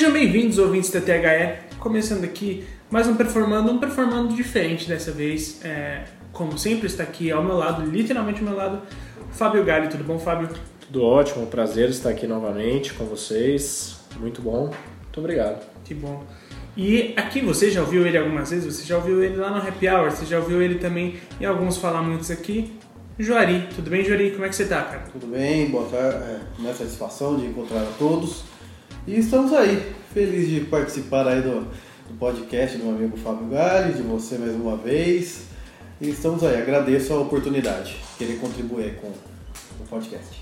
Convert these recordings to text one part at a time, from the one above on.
Sejam bem-vindos, ouvintes da THE. Começando aqui mais um Performando, um Performando diferente dessa vez. É, como sempre, está aqui ao meu lado, literalmente ao meu lado, Fábio Gali. Tudo bom, Fábio? Tudo ótimo, prazer estar aqui novamente com vocês. Muito bom, muito obrigado. Que bom. E aqui você já ouviu ele algumas vezes, você já ouviu ele lá no Happy Hour, você já ouviu ele também em alguns falar muitos aqui. Juari, tudo bem, Juari? Como é que você tá, cara? Tudo bem, boa tarde. É, uma satisfação de encontrar a todos. E estamos aí, felizes de participar aí do, do podcast do meu amigo Fábio Galli, de você mais uma vez. E estamos aí, agradeço a oportunidade, querer contribuir com o podcast.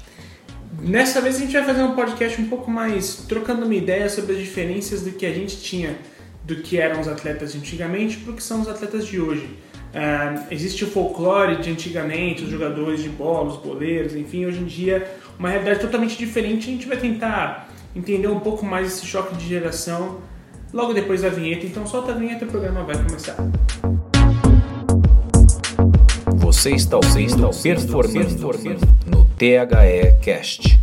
Nessa vez a gente vai fazer um podcast um pouco mais trocando uma ideia sobre as diferenças do que a gente tinha do que eram os atletas antigamente para o que são os atletas de hoje. Uh, existe o folclore de antigamente, os jogadores de bola, os goleiros, enfim, hoje em dia uma realidade totalmente diferente. A gente vai tentar entender um pouco mais esse choque de geração logo depois da vinheta. Então solta a vinheta e o programa vai começar. Você está ouvindo Performando no THE Cast.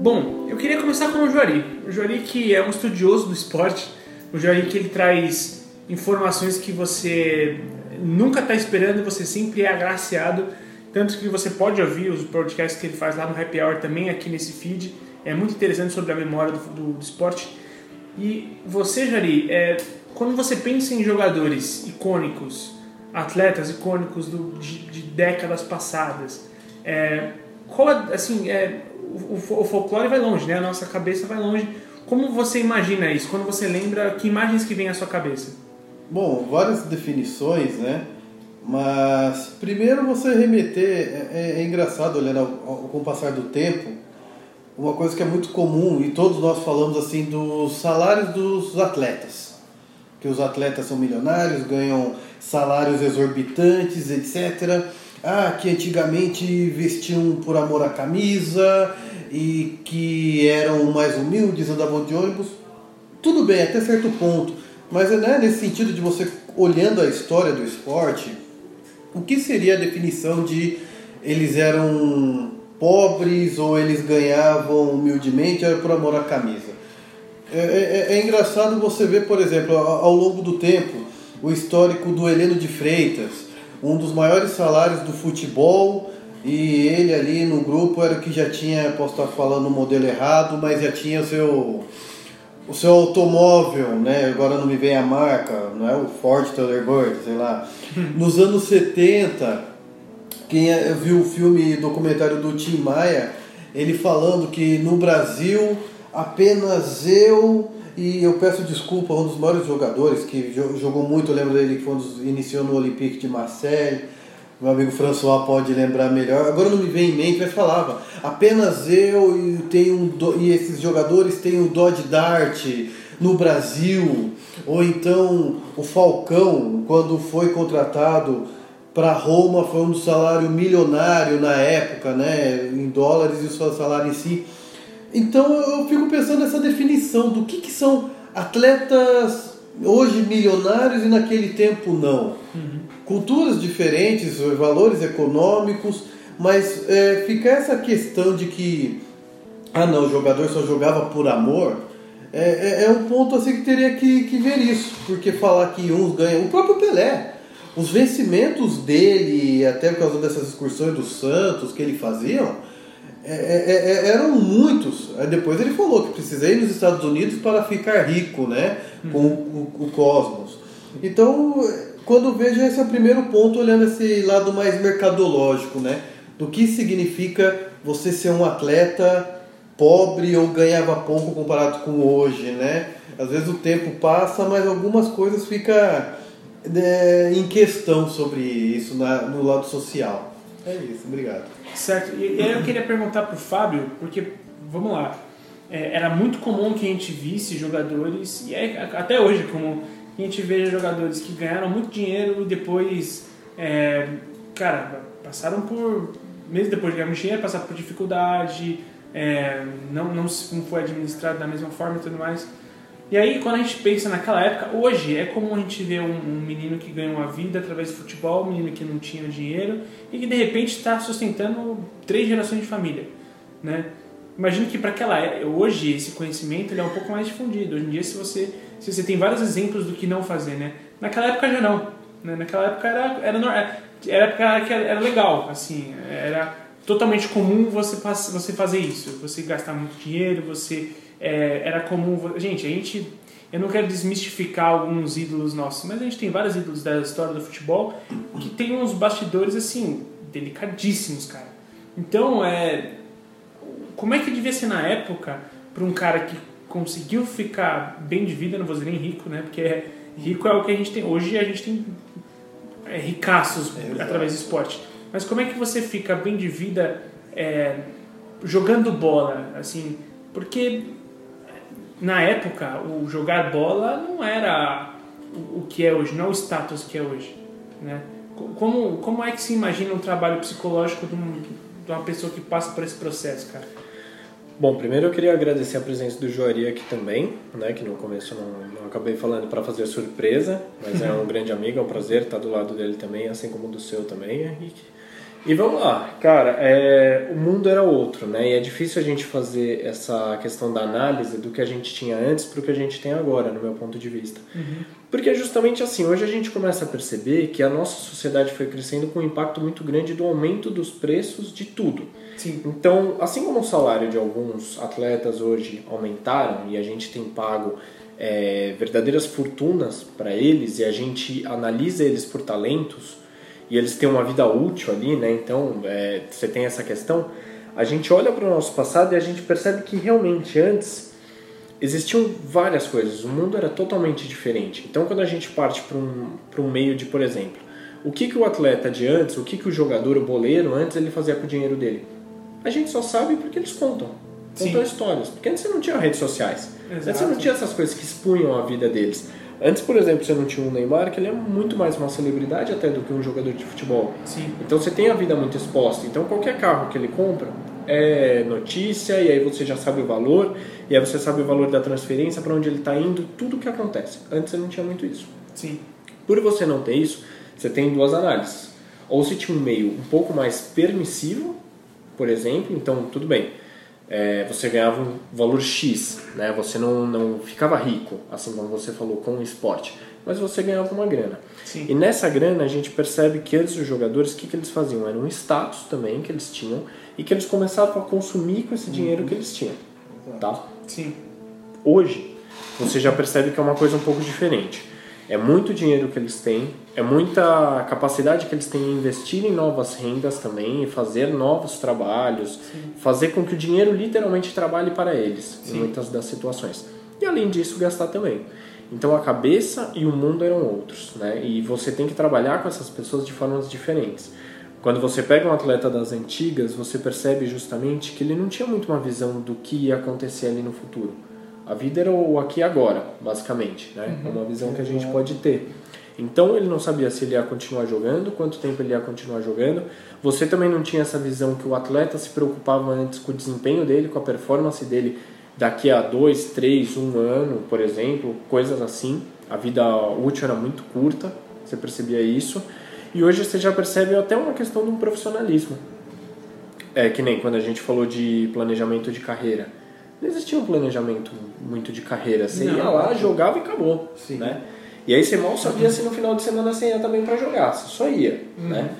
Bom, eu queria começar com o Juari. O Juari que é um estudioso do esporte, o Juari que ele traz informações que você nunca está esperando você sempre é agraciado. Tanto que você pode ouvir os podcasts que ele faz lá no Happy Hour também aqui nesse feed. É muito interessante sobre a memória do, do, do esporte. E você, Jari, é, quando você pensa em jogadores icônicos, atletas icônicos do, de, de décadas passadas, é, qual, assim, é, o, o, folclore vai longe, né? A nossa cabeça vai longe. Como você imagina isso? Quando você lembra, que imagens que vem à sua cabeça? Bom, várias definições, né? Mas primeiro você remeter, é, é, é engraçado ao, ao, com o passar do tempo, uma coisa que é muito comum e todos nós falamos assim dos salários dos atletas. Que os atletas são milionários, ganham salários exorbitantes, etc ah, que antigamente vestiam por amor à camisa e que eram mais humildes, andavam de ônibus. Tudo bem, até certo ponto. Mas né, nesse sentido de você olhando a história do esporte, o que seria a definição de eles eram pobres ou eles ganhavam humildemente era por amor à camisa? É, é, é, é engraçado você ver, por exemplo, ao longo do tempo, o histórico do Heleno de Freitas, um dos maiores salários do futebol e ele ali no grupo era o que já tinha, posso estar falando o modelo errado, mas já tinha seu o seu automóvel, né? Agora não me vem a marca, não é o Ford Thunderbird, sei lá. Nos anos 70, quem é, viu o filme documentário do Tim Maia, ele falando que no Brasil apenas eu e eu peço desculpa a um dos maiores jogadores que jogou muito, eu lembro dele que foi um dos, iniciou no Olympique de Marseille. Meu amigo François pode lembrar melhor. Agora não me vem em mente, mas falava: apenas eu e, tenho um do, e esses jogadores têm o Dodge Dart no Brasil. Ou então o Falcão, quando foi contratado para Roma, foi um salário milionário na época, né, em dólares e o seu salário em si então eu fico pensando nessa definição do que, que são atletas hoje milionários e naquele tempo não. Uhum. Culturas diferentes, valores econômicos, mas é, fica essa questão de que ah não, o jogador só jogava por amor. É, é, é um ponto assim que teria que, que ver isso, porque falar que uns ganham. O próprio Pelé, os vencimentos dele, até por causa dessas excursões do Santos que ele faziam, é, é, é, eram muitos. Aí depois ele falou que precisei ir nos Estados Unidos para ficar rico, né? Com o cosmos. Então, quando vejo esse é o primeiro ponto, olhando esse lado mais mercadológico, né? Do que significa você ser um atleta pobre ou ganhava pouco comparado com hoje, né? Às vezes o tempo passa, mas algumas coisas ficam é, em questão sobre isso na, no lado social. É isso, obrigado. Certo. E, eu queria perguntar pro Fábio, porque, vamos lá, é, era muito comum que a gente visse jogadores, e é até hoje comum, a gente veja jogadores que ganharam muito dinheiro e depois, é, cara, passaram por, mesmo depois de ganhar muito dinheiro, passaram por dificuldade, é, não, não, não foi administrado da mesma forma e tudo mais. E aí, quando a gente pensa naquela época, hoje é comum a gente ver um, um menino que ganha uma vida através do futebol, um menino que não tinha dinheiro e que de repente está sustentando três gerações de família, né? Imagino que para aquela é- hoje esse conhecimento ele é um pouco mais difundido. Hoje em dia, se você você tem vários exemplos do que não fazer, né? Naquela época já não. Né? Naquela época era era nor- era época era legal, assim, era totalmente comum você você fazer isso, você gastar muito dinheiro, você é, era comum. Gente, a gente eu não quero desmistificar alguns ídolos nossos, mas a gente tem vários ídolos da história do futebol que tem uns bastidores assim delicadíssimos, cara. Então, é como é que devia ser na época para um cara que conseguiu ficar bem de vida, não vou dizer nem rico, né? Porque é- rico é o que a gente tem. Hoje a gente tem é, ricaços É, através do esporte. Mas como é que você fica bem de vida é, jogando bola, assim? Porque na época o jogar bola não era o, que é hoje, não é o status que é hoje, né? Co- Como, como é que se imagina um trabalho psicológico de, um- de uma pessoa que passa por esse processo, cara? Bom, primeiro eu queria agradecer a presença do Joari aqui também, né, que no começo não, não acabei falando para fazer surpresa, mas é um grande amigo, é um prazer estar do lado dele também, assim como do seu também, Henrique. E vamos lá, cara, é, o mundo era outro, né, e é difícil a gente fazer essa questão da análise do que a gente tinha antes para o que a gente tem agora, no meu ponto de vista. Porque é justamente assim, hoje a gente começa a perceber que a nossa sociedade foi crescendo com um impacto muito grande do aumento dos preços de tudo. Sim. Então, assim como o salário de alguns atletas hoje aumentaram e a gente tem pago é, verdadeiras fortunas para eles e a gente analisa eles por talentos e eles têm uma vida útil ali, né? Então, é, você tem essa questão. A gente olha para o nosso passado e a gente percebe que realmente antes existiam várias coisas, o mundo era totalmente diferente. Então, quando a gente parte para um, um meio de, por exemplo, o que, que o atleta de antes, o que, que o jogador, o boleiro, antes ele fazia com o dinheiro dele? A gente só sabe porque eles contam. Contam Sim. histórias. Porque antes você não tinha redes sociais. Antes Exato. você não tinha essas coisas que expunham a vida deles. Antes, por exemplo, você não tinha um Neymar, que ele é muito mais uma celebridade até do que um jogador de futebol. Sim. Então você tem a vida muito exposta. Então qualquer carro que ele compra é notícia e aí você já sabe o valor e aí você sabe o valor da transferência para onde ele está indo, tudo o que acontece. Antes você não tinha muito isso. Sim. Por você não ter isso, você tem duas análises. Ou se tinha um meio um pouco mais permissivo, por exemplo, então tudo bem. É, você ganhava um valor X, né? você não, não ficava rico, assim como você falou, com o esporte, mas você ganhava uma grana. Sim. E nessa grana a gente percebe que antes os jogadores, o que, que eles faziam? Era um status também que eles tinham e que eles começavam a consumir com esse dinheiro que eles tinham. Tá? Sim. Hoje, você já percebe que é uma coisa um pouco diferente. É muito dinheiro que eles têm, é muita capacidade que eles têm em investir em novas rendas também, fazer novos trabalhos, fazer com que o dinheiro literalmente trabalhe para eles Sim. em muitas das situações. E além disso, gastar também. Então a cabeça e o mundo eram outros, né? E você tem que trabalhar com essas pessoas de formas diferentes. Quando você pega um atleta das antigas, você percebe justamente que ele não tinha muito uma visão do que ia acontecer ali no futuro. A vida era o aqui e agora, basicamente, né? É uma visão que a gente pode ter. Então ele não sabia se ele ia continuar jogando, quanto tempo ele ia continuar jogando. Você também não tinha essa visão que o atleta se preocupava antes com o desempenho dele, com a performance dele daqui a dois, três, um ano, por exemplo, coisas assim. A vida útil era muito curta, você percebia isso. E hoje você já percebe até uma questão de um profissionalismo. É que nem quando a gente falou de planejamento de carreira. Não existia um planejamento muito de carreira. Você Não. ia lá, jogava e acabou. Sim. Né? E aí você mal sabia se no final de semana você ia também para jogar. Você só ia. Né?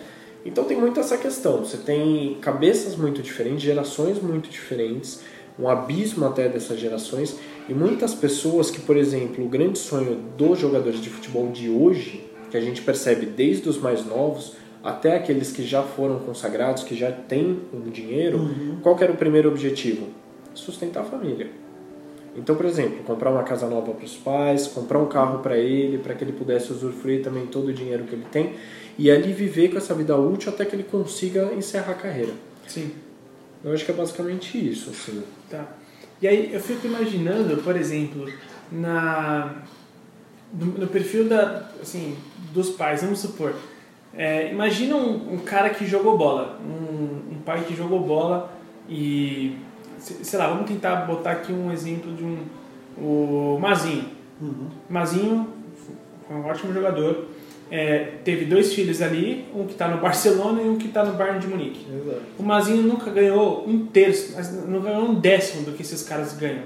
Então tem muito essa questão. Você tem cabeças muito diferentes, gerações muito diferentes, um abismo até dessas gerações. E muitas pessoas que, por exemplo, o grande sonho dos jogadores de futebol de hoje, que a gente percebe desde os mais novos até aqueles que já foram consagrados, que já têm um dinheiro, qual que era o primeiro objetivo? Sustentar a família. Então, por exemplo, comprar uma casa nova para os pais, comprar um carro para ele, para que ele pudesse usufruir também todo o dinheiro que ele tem e ali viver com essa vida útil até que ele consiga encerrar a carreira. Sim. Eu acho que é basicamente isso, assim. Tá. E aí eu fico imaginando, por exemplo, na no, no perfil da assim dos pais, vamos supor, é, imagina um, um cara que jogou bola, um, um pai que jogou bola e sei lá, vamos tentar botar aqui um exemplo de um O Mazinho. Uhum. Mazinho foi um ótimo jogador. É, teve dois filhos ali, um que está no Barcelona e um que está no Bayern de Munique. Exato. O Mazinho nunca ganhou um terço, mas não ganhou um décimo do que esses caras ganham.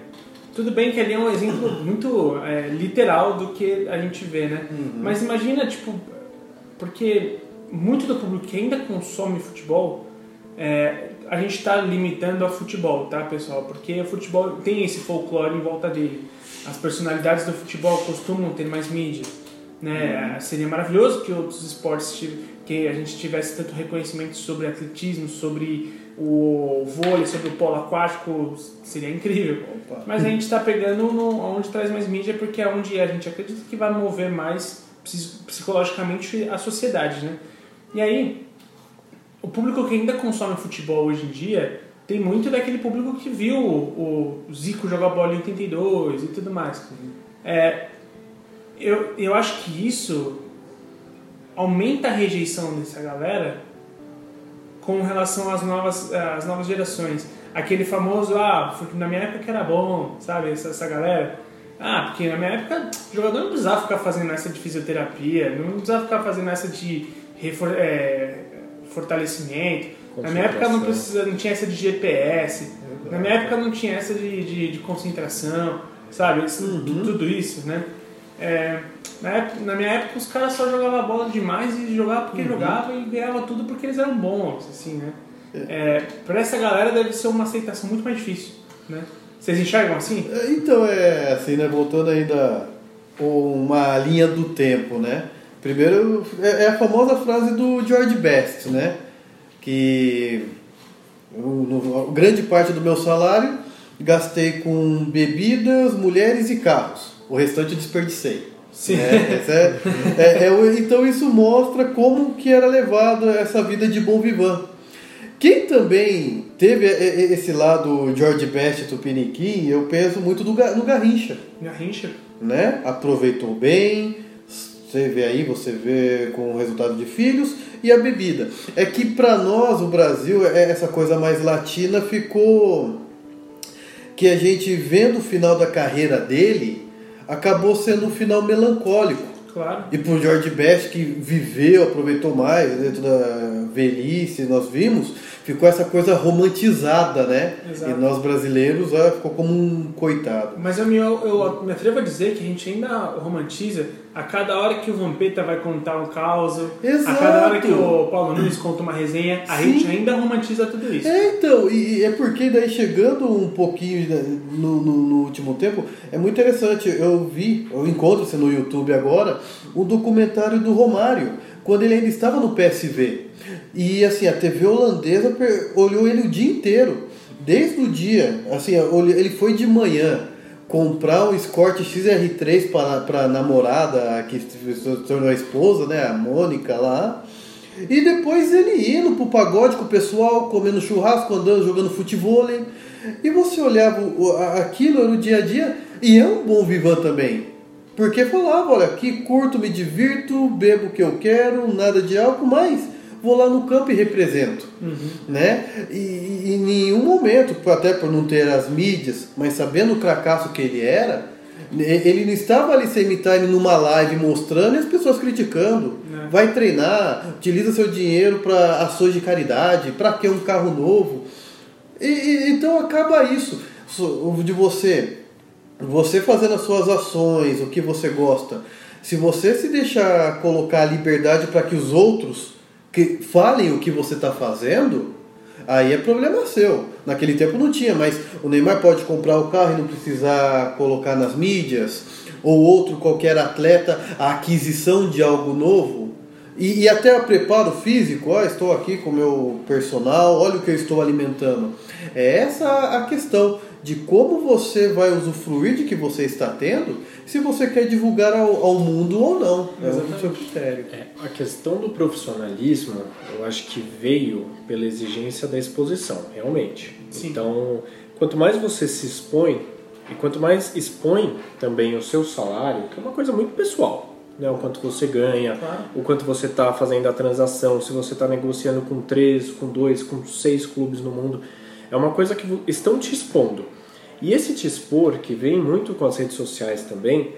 Tudo bem que ali é um exemplo muito é, literal do que a gente vê, né? Mas imagina, tipo, porque muito do público que ainda consome futebol, é, a gente está limitando ao futebol, tá, pessoal? Porque o futebol tem esse folclore em volta dele. As personalidades do futebol costumam ter mais mídia. Né? Seria maravilhoso que outros esportes que a gente tivesse tanto reconhecimento sobre atletismo, sobre o vôlei, sobre o polo aquático, seria incrível. Opa. Mas a gente está pegando no, onde traz mais mídia porque é onde a gente acredita que vai mover mais psi- psicologicamente a sociedade, né? E aí, o público que ainda consome futebol hoje em dia tem muito daquele público que viu o, Zico jogar bola em 82 e tudo mais. É, eu, eu acho que isso aumenta a rejeição dessa galera com relação às novas, às novas gerações. Aquele famoso, ah, na minha época era bom, sabe? Essa, essa galera. Ah, porque na minha época o jogador não precisava ficar fazendo essa de fisioterapia, não precisava ficar fazendo essa de é, fortalecimento. Na minha época não, precisa, não tinha essa de GPS, na minha época não tinha essa de, de, de concentração, sabe? Isso- Tudo isso, né? É, na, época- na minha época os caras só jogavam bola demais e jogavam porque jogavam e ganhavam tudo porque eles eram bons, assim, né? É, pra essa galera deve ser uma aceitação muito mais difícil, né? Vocês enxergam assim? É, Então é assim, né? Voltando ainda uma linha do tempo, né? Primeiro é é a famosa frase do George Best, né? Que o- grande parte do meu salário gastei com bebidas, mulheres e carros. O restante eu desperdicei. Sim. né? É- é- é então isso mostra como que era levada essa vida de bom vivan. Quem também teve e- e- esse lado George Best Tupiniquim, eu penso muito do no Garrincha, Garrincha. né? Aproveitou bem, você vê aí, você vê com o resultado de filhos e a bebida. É que para nós, o Brasil, é essa coisa mais latina ficou que a gente vendo o final da carreira dele, acabou sendo um final melancólico. Claro. E pro George Best, que viveu, aproveitou mais dentro da velhice, nós vimos, ficou essa coisa romantizada, né? Exato. E nós brasileiros ah, ficou como um coitado. Mas eu me, eu me atrevo a dizer que a gente ainda romantiza a cada hora que o Vampeta vai contar um caos, a cada hora que o Paulo Nunes conta uma resenha, a Sim. gente ainda romantiza tudo isso. É, então, e é porque daí chegando um pouquinho no, no, no último tempo, é muito interessante. Eu vi, eu encontro-se no YouTube agora, o documentário do Romário, quando ele ainda estava no PSV. E assim, a TV holandesa olhou ele o dia inteiro, desde o dia, assim, ele foi de manhã comprar um Escort XR3 para a namorada que se tornou a esposa, né, a Mônica lá. E depois ele indo pro pagode com o pessoal, comendo churrasco, andando, jogando futebol. E você olhava aquilo no dia a dia, e é um bom vivan também. Porque falava, olha, aqui curto, me divirto, bebo o que eu quero, nada de álcool, mas vou lá no campo e represento. Né? E, em nenhum momento, até por não ter as mídias, mas sabendo o cracaço que ele era, ele não estava ali sem time numa live mostrando e as pessoas criticando. É. Vai treinar, utiliza seu dinheiro para ações de caridade, para que um carro novo? E, e- então acaba isso so- de você, você fazendo as suas ações, o que você gosta. Se você se deixar colocar a liberdade para que os outros que falem o que você está fazendo, aí é problema seu. Naquele tempo não tinha, mas o Neymar pode comprar o carro e não precisar colocar nas mídias, ou outro qualquer atleta, a aquisição de algo novo. E, e até o preparo físico, ó, estou aqui com o meu personal, olha o que eu estou alimentando. É essa a questão de como você vai usufruir de que você está tendo, se você quer divulgar ao, ao mundo ou não. É o seu critério. É, a questão do profissionalismo, eu acho que veio pela exigência da exposição, realmente. Sim. Então, quanto mais você se expõe, e quanto mais expõe também o seu salário, que é uma coisa muito pessoal, né? o quanto você ganha, Claro. o quanto você está fazendo a transação, se você está negociando com três, com dois, com seis clubes no mundo, é uma coisa que estão te expondo. E esse te expor, que vem muito com as redes sociais também,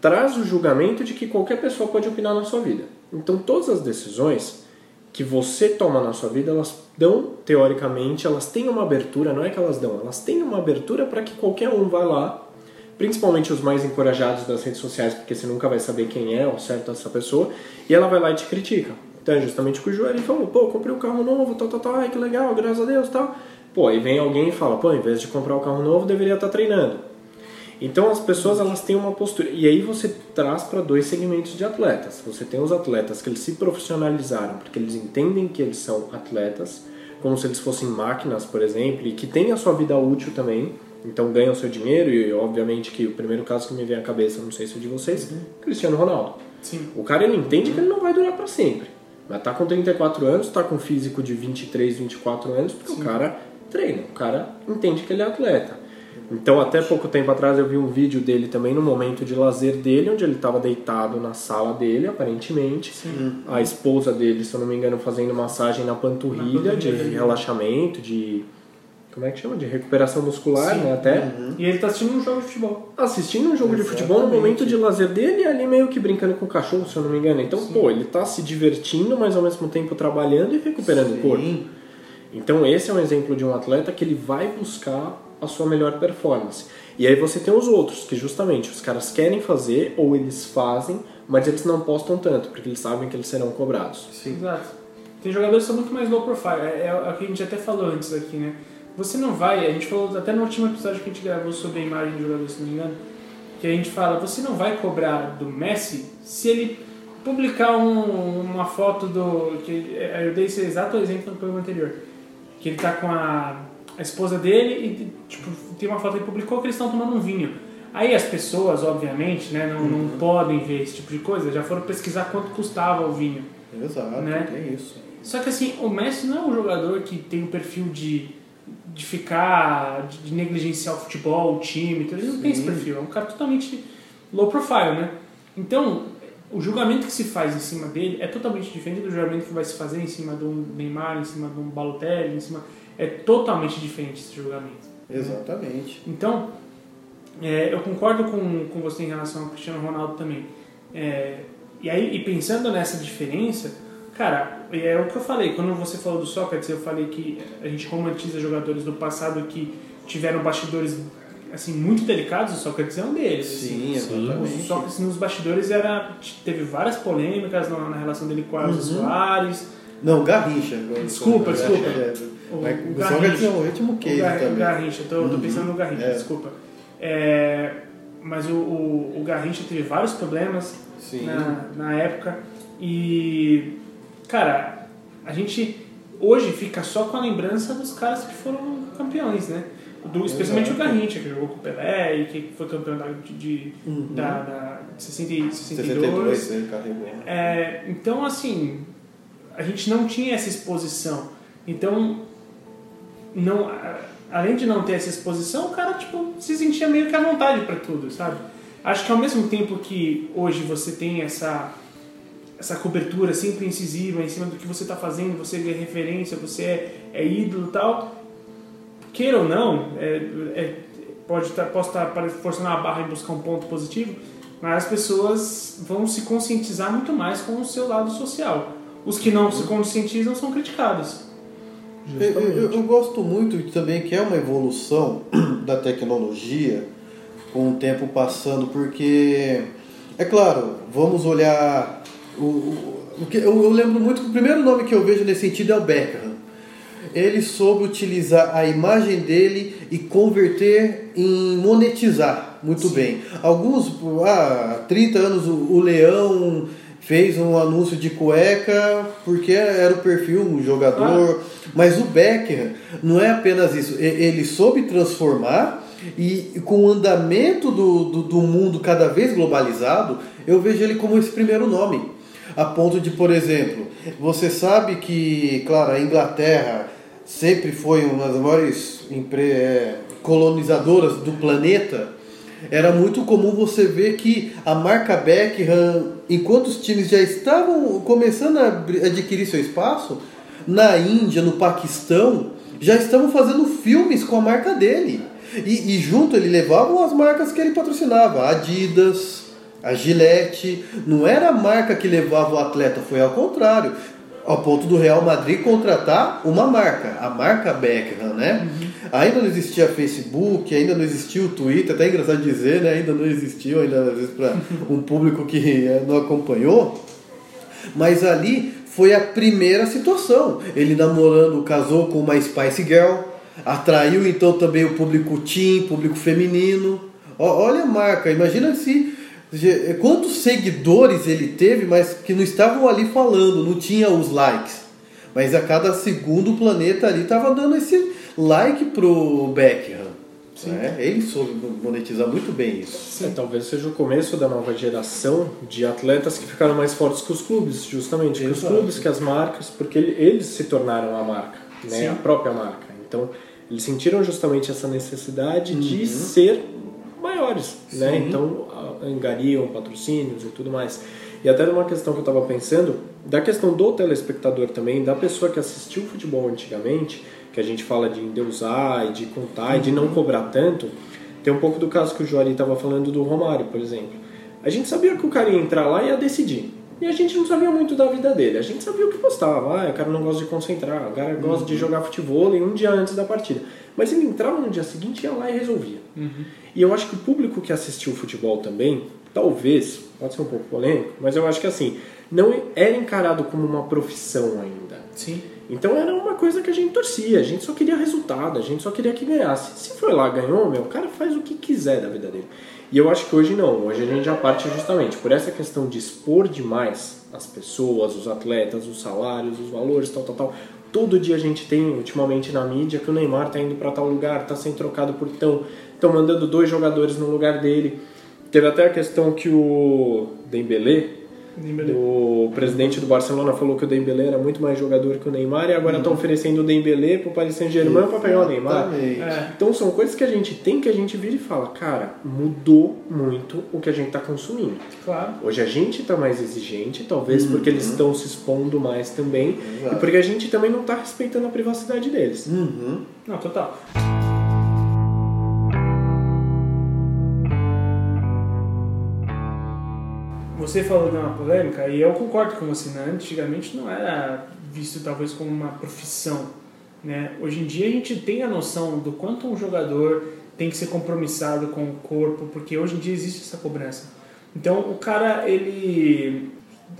traz o julgamento de que qualquer pessoa pode opinar na sua vida. Então todas as decisões que você toma na sua vida, elas dão, teoricamente, elas têm uma abertura, não é que elas dão, elas têm uma abertura para que qualquer um vá lá, principalmente os mais encorajados das redes sociais, porque você nunca vai saber quem é ou certo essa pessoa, e ela vai lá e te critica. Então é justamente o que o Joel falou, pô, comprei um carro novo, tal, tal, tal, ai que legal, graças a Deus, tal. Pô, aí vem alguém e fala, pô, ao invés de comprar um carro novo, deveria estar treinando. Então as pessoas elas têm uma postura e aí você traz para dois segmentos de atletas. Você tem os atletas que eles se profissionalizaram porque eles entendem que eles são atletas, como se eles fossem máquinas, por exemplo, e que têm a sua vida útil também. Então ganham seu dinheiro e obviamente que o primeiro caso que me vem à cabeça, não sei se é de vocês, uhum. Cristiano Ronaldo. Sim. O cara ele entende que ele não vai durar para sempre. Mas tá com 34 anos, tá com físico de 23, 24 anos, porque Sim. o cara treina, o cara entende que ele é atleta. Então, até pouco tempo atrás, eu vi um vídeo dele também no momento de lazer dele, onde ele estava deitado na sala dele, aparentemente. Sim. A esposa dele, se eu não me engano, fazendo massagem na panturrilha, na de relaxamento, de. Como é que chama? De recuperação muscular, Sim. né? Até. Uhum. E ele está assistindo um jogo de futebol. Assistindo um jogo Exatamente. de futebol no momento de lazer dele, ali meio que brincando com o cachorro, se eu não me engano. Então, Sim. pô, ele está se divertindo, mas ao mesmo tempo trabalhando e recuperando o corpo. Então, esse é um exemplo de um atleta que ele vai buscar a sua melhor performance. E aí você tem os outros, que justamente os caras querem fazer ou eles fazem, mas eles não postam tanto, porque eles sabem que eles serão cobrados. Sim. Exato. Tem jogadores que são muito mais low profile, é, é, o que a gente até falou antes aqui, né? Você não vai, a gente falou até no último episódio que a gente gravou sobre a imagem de jogador, se não me engano, que a gente fala, você não vai cobrar do Messi se ele publicar um, uma foto do. que Eu dei esse exato exemplo no programa anterior. Que ele tá com a a esposa dele e tipo, tem uma foto que publicou que eles estão tomando um vinho. Aí as pessoas, obviamente, né, não, uhum. não podem ver esse tipo de coisa, já foram pesquisar quanto custava o vinho. Exato, né? tem isso. Só que assim, o Messi não é um jogador que tem o um perfil de, de ficar, de, negligenciar o futebol, o time, então ele não Sim. tem esse perfil, é um cara totalmente low profile, né? Então, o julgamento que se faz em cima dele é totalmente diferente do julgamento que vai se fazer em cima de um Neymar, em cima de um Balotelli, em cima é totalmente diferente esse julgamento. Exatamente. Então, é, eu concordo com, com você em relação ao Cristiano Ronaldo também. É, e aí, e pensando nessa diferença, cara, é o que eu falei, quando você falou do Sócrates, eu falei que a gente romantiza jogadores do passado que tiveram bastidores assim muito delicados, o Sócrates é um deles. Sim, assim. exatamente. O Sócrates nos bastidores era teve várias polêmicas na, na relação dele com os uhum. Soares. Não, Garrincha. Desculpa, desculpa. É, o, o, o Garrincha. É um ritmo case o. O Garrincha, tô, uhum. tô pensando no Garrincha, é. desculpa. É, mas o, o, o, Garrincha teve vários problemas na, na época e, cara, a gente hoje fica só com a lembrança dos caras que foram campeões, né? Do, especialmente o Garrincha, que jogou com o Pelé e que foi campeão da, de, uhum. da, da 60, 62. 62 ele carregou. É, então, assim, a gente não tinha essa exposição. Então, não, além de não ter essa exposição, o cara tipo, se sentia meio que à vontade para tudo, sabe? Acho que ao mesmo tempo que hoje você tem essa essa cobertura sempre incisiva em cima do que você está fazendo, você é referência, você é, é ídolo e tal, queira ou não, é, é, pode tá, posso estar tá forçando a barra em buscar um ponto positivo, mas as pessoas vão se conscientizar muito mais com o seu lado social. Os que não se conscientizam são criticados. Eu, eu, eu, gosto muito também que é uma evolução da tecnologia com o tempo passando, porque, é claro, vamos olhar. O, o, o que, eu, eu, lembro muito que o primeiro nome que eu vejo nesse sentido é o Beckham. Ele soube utilizar a imagem dele e converter em monetizar muito Sim. bem. Alguns, há ah, 30 anos, o, o Leão fez um anúncio de cueca porque era o perfil um jogador. Ah. Mas o Becker não é apenas isso. Ele soube transformar e com o andamento do, do, do mundo cada vez globalizado, eu vejo ele como esse primeiro nome. A ponto de, por exemplo, você sabe que, claro, a Inglaterra sempre foi uma das maiores é, colonizadoras do planeta era muito comum você ver que a marca Beckham, enquanto os times já estavam começando a adquirir seu espaço, na Índia, no Paquistão, já estavam fazendo filmes com a marca dele. E, e junto ele levava as marcas que ele patrocinava, a Adidas, a Gillette. Não era a marca que levava o atleta, foi ao contrário. Ao ponto do Real Madrid contratar uma marca, a marca Beckham, né? Ainda não existia Facebook, ainda não existia o Twitter, até é engraçado dizer, né? Ainda não existiu, ainda às vezes para um público que eh, não acompanhou. Mas ali foi a primeira situação. Ele namorando, casou com uma Spice Girl, atraiu então também o público teen, público feminino. Olha a marca, imagina se quantos seguidores ele teve, mas que não estavam ali falando, não tinha os likes. Mas a cada segundo o planeta ali estava dando esse like pro Beckham. né? Ele soube monetizar muito bem isso. É, talvez seja o começo da nova geração de atletas que ficaram mais fortes que os clubes, justamente. Que os clubes, que as marcas, porque ele- eles se tornaram a marca, né? Sim. a própria marca. Então, eles sentiram justamente essa necessidade Uhum. de ser maiores, né? Então, angariam patrocínios e tudo mais. E até uma questão que eu estava pensando, da questão do telespectador também, da pessoa que assistiu futebol antigamente, que a gente fala de endeusar e de contar e de não cobrar tanto, tem um pouco do caso que o Joari estava falando do Romário, por exemplo. A gente sabia que o cara ia entrar lá e ia decidir. E a gente não sabia muito da vida dele. A gente sabia o que postava. Ah, o cara não gosta de concentrar, o cara gosta de jogar futebol um dia antes da partida. Mas ele entrava no dia seguinte, ia lá e resolvia. E eu acho que o público que assistiu futebol também, talvez, pode ser um pouco polêmico, mas eu acho que assim, não era encarado como uma profissão ainda. Sim. Então era uma coisa que a gente torcia, a gente só queria resultado, a gente só queria que ganhasse. Se foi lá, ganhou, meu, o cara faz o que quiser da vida dele. E eu acho que hoje não, hoje a gente já parte justamente por essa questão de expor demais as pessoas, os atletas, os salários, os valores, tal, tal, tal. Todo dia a gente tem, ultimamente na mídia, que o Neymar tá indo para tal lugar, tá sendo trocado por tão, estão mandando dois jogadores no lugar dele. Teve até a questão que o Dembélé, Dembélé. o presidente do Barcelona falou que o Dembélé era muito mais jogador que o Neymar e agora estão oferecendo o Dembélé pro Paris Saint-Germain para pegar o Neymar. É. Então são coisas que a gente tem que a gente vira e fala, cara, mudou muito o que a gente está consumindo. Claro. Hoje a gente está mais exigente, talvez porque eles estão se expondo mais também Exato. e porque a gente também não está respeitando a privacidade deles. Uhum. Não, total. Você falou de uma polêmica e eu concordo com você, né? Antigamente não era visto talvez como uma profissão, né? Hoje em dia a gente tem a noção do quanto um jogador tem que ser compromissado com o corpo, porque hoje em dia existe essa cobrança. Então o cara, ele...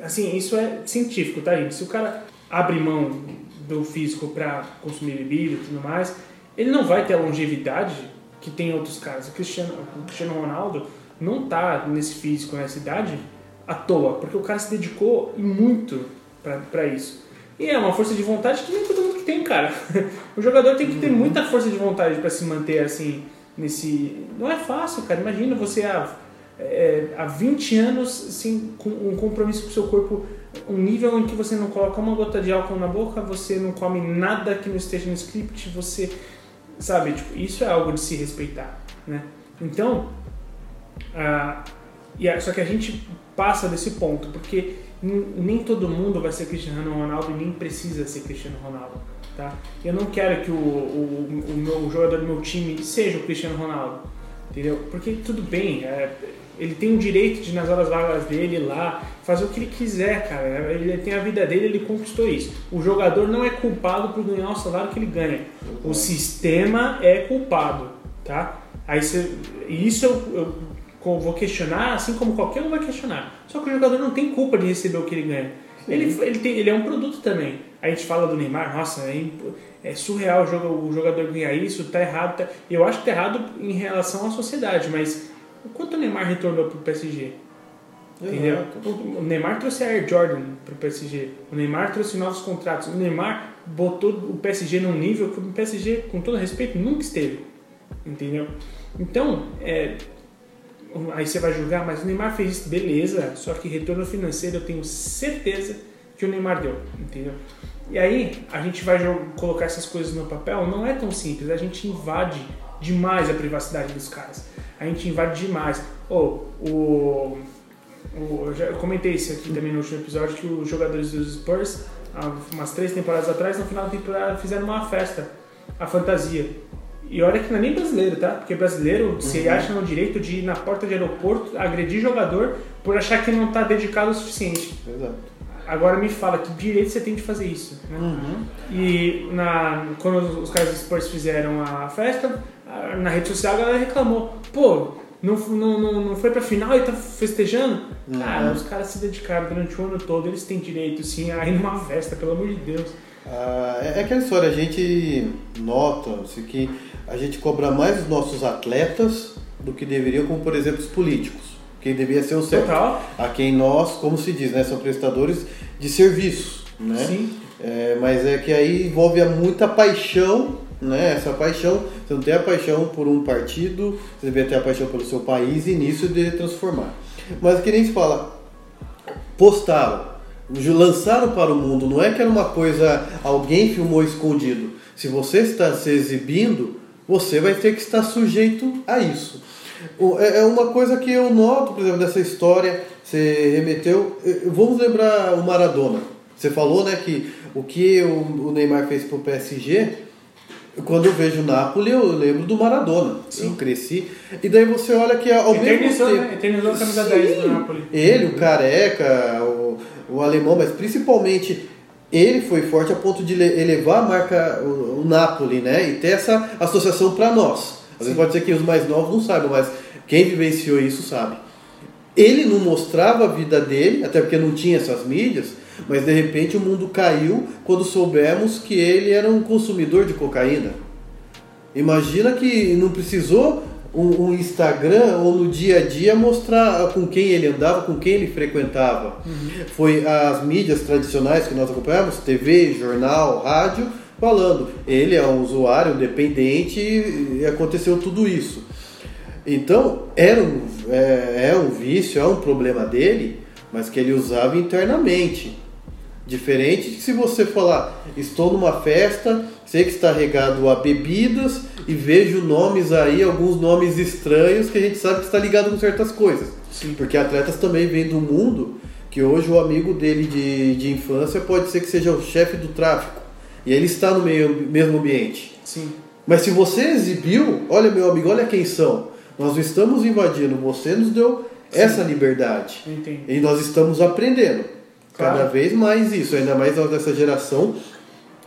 Assim, isso é científico, tá, gente? Se o cara abre mão do físico para consumir bebida e tudo mais, ele não vai ter a longevidade que tem outros caras. O Cristiano, o Cristiano Ronaldo não tá nesse físico, nessa idade, à toa, porque o cara se dedicou e muito para isso. E é uma força de vontade que nem todo mundo que tem, cara. O jogador tem que ter muita força de vontade para se manter assim nesse. Não é fácil, cara. Imagina você há, é, há 20 anos assim, com um compromisso com o seu corpo, um nível em que você não coloca uma gota de álcool na boca, você não come nada que não esteja no script, você. Sabe, tipo, isso é algo de se respeitar, né? Então, ah, e a- só que a gente passa desse ponto, porque nem todo mundo vai ser Cristiano Ronaldo e nem precisa ser Cristiano Ronaldo, tá? Eu não quero que o, o, o meu jogador do meu time seja o Cristiano Ronaldo, entendeu? Porque tudo bem, é, ele tem o direito de nas horas vagas dele lá fazer o que ele quiser, cara. Ele tem a vida dele, ele conquistou isso. O jogador não é culpado por ganhar o salário que ele ganha. O sistema é culpado, tá? Aí isso eu, eu vou questionar, assim como qualquer um vai questionar. Só que o jogador não tem culpa de receber o que ele ganha. Ele, ele, tem, ele é um produto também. A gente fala do Neymar, nossa, é, é surreal o joga- o jogador ganhar isso, tá errado. tá- Eu acho que tá errado em relação à sociedade, mas o quanto o Neymar retornou pro PSG? Entendeu? Exato. O Neymar trouxe a Air Jordan pro PSG. O Neymar trouxe novos contratos. O Neymar botou o PSG num nível que o PSG, com todo respeito, nunca esteve. Entendeu? Então, é, aí você vai julgar, mas o Neymar fez isso, beleza. Só que retorno financeiro eu tenho certeza que o Neymar deu. Entendeu? E aí, a gente vai colocar essas coisas no papel, não é tão simples. A gente invade demais a privacidade dos caras. A gente invade demais. Oh, o o- eu já comentei isso aqui também no último episódio que os jogadores dos Spurs, há umas três temporadas atrás, no final da temporada fizeram uma festa, a fantasia. E olha que não é nem brasileiro, tá? Porque brasileiro se acha no direito de ir na porta de aeroporto agredir jogador por achar que não está dedicado o suficiente. Exato. Agora me fala, que direito você tem de fazer isso? Né? E na, quando os caras do Spurs fizeram a festa, na rede social a galera reclamou. Pô, não, não, não, não foi pra final e tá festejando? Cara, os caras se dedicaram durante o ano todo, eles têm direito sim a ir numa festa, pelo amor de Deus. Ah, é é aquela história, a gente nota que a gente cobra mais os nossos atletas do que deveriam, como por exemplo os políticos, que devia ser o certo. Total. A quem nós, como se diz, né, são prestadores de serviços, né? Sim. É, mas é que aí envolve muita paixão, né? Essa paixão, você não tem a paixão por um partido, você deveria ter a paixão pelo seu país e nisso de transformar. Mas que nem se fala, postaram, lançaram para o mundo, não é que era uma coisa, alguém filmou escondido. Se você está se exibindo, você vai ter que estar sujeito a isso. O- É é uma coisa que eu noto, por exemplo, dessa história, você remeteu. eh, Vamos lembrar o Maradona. Você falou né, que o que o o Neymar fez pro PSG, quando eu vejo o Napoli, eu lembro do Maradona. Eu cresci. E daí você olha que ao mesmo Eternizou, tempo. né? Eternizou a camisa Sim. 10 do Napoli. Ele, o careca, o, alemão, mas principalmente ele foi forte a ponto de le- elevar a marca, o, o Napoli, né? E ter essa associação para nós. Às vezes pode ser que os mais novos não saibam, mas quem vivenciou isso sabe. Ele não mostrava a vida dele, até porque não tinha essas mídias, mas de repente o mundo caiu quando soubemos que ele era um consumidor de cocaína. Imagina que não precisou um, um Instagram ou no dia a dia mostrar com quem ele andava, com quem ele frequentava. Foi as mídias tradicionais que nós acompanhamos, TV, jornal, rádio, falando. Ele é um usuário dependente e aconteceu tudo isso. Então, era um, é, é um vício, é um problema dele, mas que ele usava internamente. Diferente de se você falar, estou numa festa, sei que está regado a bebidas e vejo nomes aí, alguns nomes estranhos que a gente sabe que está ligado com certas coisas. Porque atletas também vêm do mundo que hoje o amigo dele de, de infância pode ser que seja o chefe do tráfico. E ele está no meio, mesmo ambiente. Sim. Mas se você exibiu, olha meu amigo, olha quem são. Nós não estamos invadindo, você nos deu essa liberdade. Eu entendo. E nós estamos aprendendo cada Claro. vez mais isso, ainda mais dessa geração,